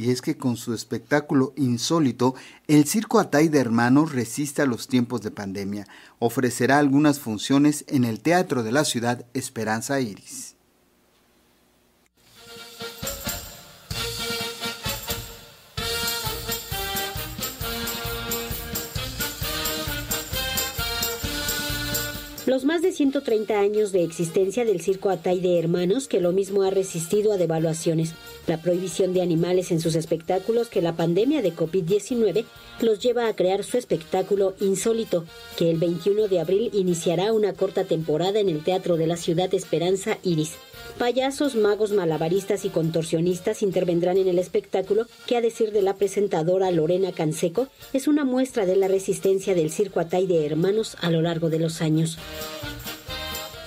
Y es que con su espectáculo insólito, el Circo Atay de Hermanos resiste a los tiempos de pandemia. Ofrecerá algunas funciones en el Teatro de la Ciudad Esperanza Iris. Los más de 130 años de existencia del Circo Atay de Hermanos, que lo mismo ha resistido a devaluaciones, la prohibición de animales en sus espectáculos que la pandemia de COVID-19 los lleva a crear su espectáculo insólito, que el 21 de abril iniciará una corta temporada en el Teatro de la Ciudad Esperanza Iris. Payasos, magos, malabaristas y contorsionistas intervendrán en el espectáculo que, a decir de la presentadora Lorena Canseco, es una muestra de la resistencia del circo Atay de hermanos a lo largo de los años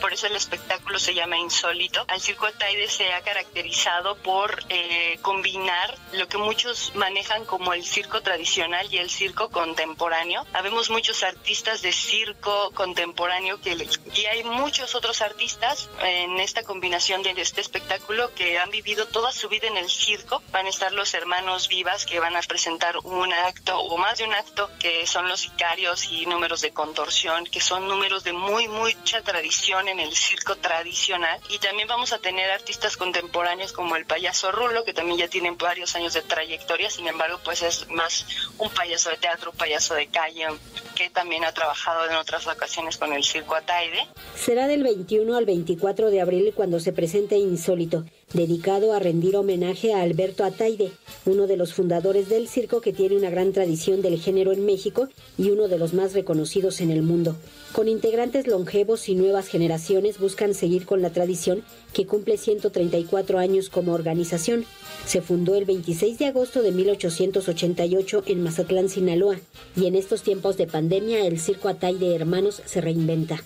por eso el espectáculo se llama insólito. El circo Ataide se ha caracterizado por eh, combinar lo que muchos manejan como el circo tradicional y el circo contemporáneo. Habemos muchos artistas de circo contemporáneo que, y hay muchos otros artistas en esta combinación de este espectáculo que han vivido toda su vida en el circo. Van a estar los hermanos vivas que van a presentar un acto o más de un acto que son los sicarios y números de contorsión, que son números de muy mucha tradición en el circo tradicional y también vamos a tener artistas contemporáneos como el payaso Rulo que también ya tienen varios años de trayectoria, sin embargo pues es más un payaso de teatro, un payaso de calle que también ha trabajado en otras ocasiones con el circo Ataide. Será del 21 al 24 de abril cuando se presente Insólito dedicado a rendir homenaje a Alberto Ataide, uno de los fundadores del circo que tiene una gran tradición del género en México y uno de los más reconocidos en el mundo. Con integrantes longevos y nuevas generaciones buscan seguir con la tradición que cumple 134 años como organización. Se fundó el 26 de agosto de 1888 en Mazatlán, Sinaloa, y en estos tiempos de pandemia el Circo Ataide Hermanos se reinventa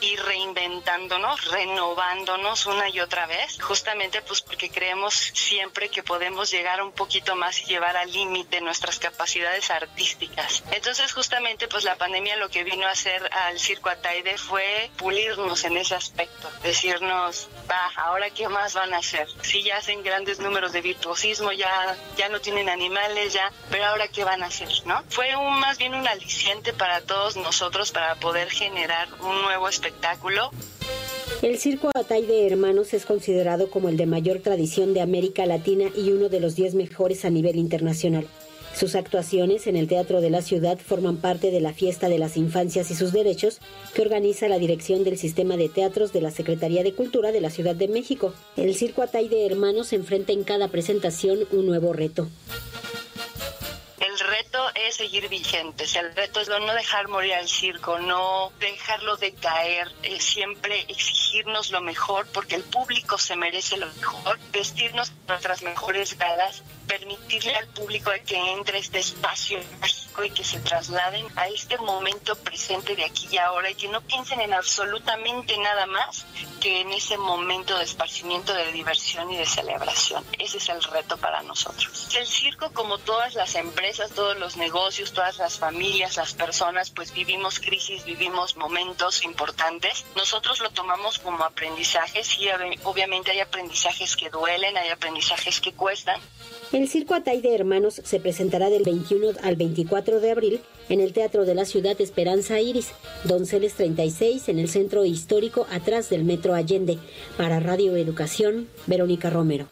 y reinventándonos, renovándonos una y otra vez, justamente pues creemos siempre que podemos llegar un poquito más y llevar al límite nuestras capacidades artísticas. Entonces justamente pues la pandemia lo que vino a hacer al Circo Ataide fue pulirnos en ese aspecto, decirnos, va, ahora qué más van a hacer. Si ya hacen grandes números de virtuosismo, ya, ya no tienen animales, ya, pero ahora qué van a hacer, ¿no? Fue un, más bien un aliciente para todos nosotros para poder generar un nuevo espectáculo. El circo Atay de Hermanos es considerado como el de mayor tradición de América Latina y uno de los 10 mejores a nivel internacional. Sus actuaciones en el Teatro de la Ciudad forman parte de la Fiesta de las Infancias y sus Derechos que organiza la Dirección del Sistema de Teatros de la Secretaría de Cultura de la Ciudad de México. El Circo Atay de Hermanos enfrenta en cada presentación un nuevo reto seguir vigentes, el reto es no dejar morir al circo, no dejarlo de caer, siempre exigirnos lo mejor porque el público se merece lo mejor, vestirnos nuestras mejores galas, permitirle al público que entre este espacio y que se trasladen a este momento presente de aquí y ahora y que no piensen en absolutamente nada más que en ese momento de esparcimiento, de diversión y de celebración. Ese es el reto para nosotros. El circo, como todas las empresas, todos los negocios, todas las familias, las personas, pues vivimos crisis, vivimos momentos importantes. Nosotros lo tomamos como aprendizajes y obviamente hay aprendizajes que duelen, hay aprendizajes que cuestan. El Circo Atay de Hermanos se presentará del 21 al 24 de abril en el Teatro de la Ciudad Esperanza Iris, Donceles 36, en el Centro Histórico, atrás del Metro Allende. Para Radio Educación, Verónica Romero.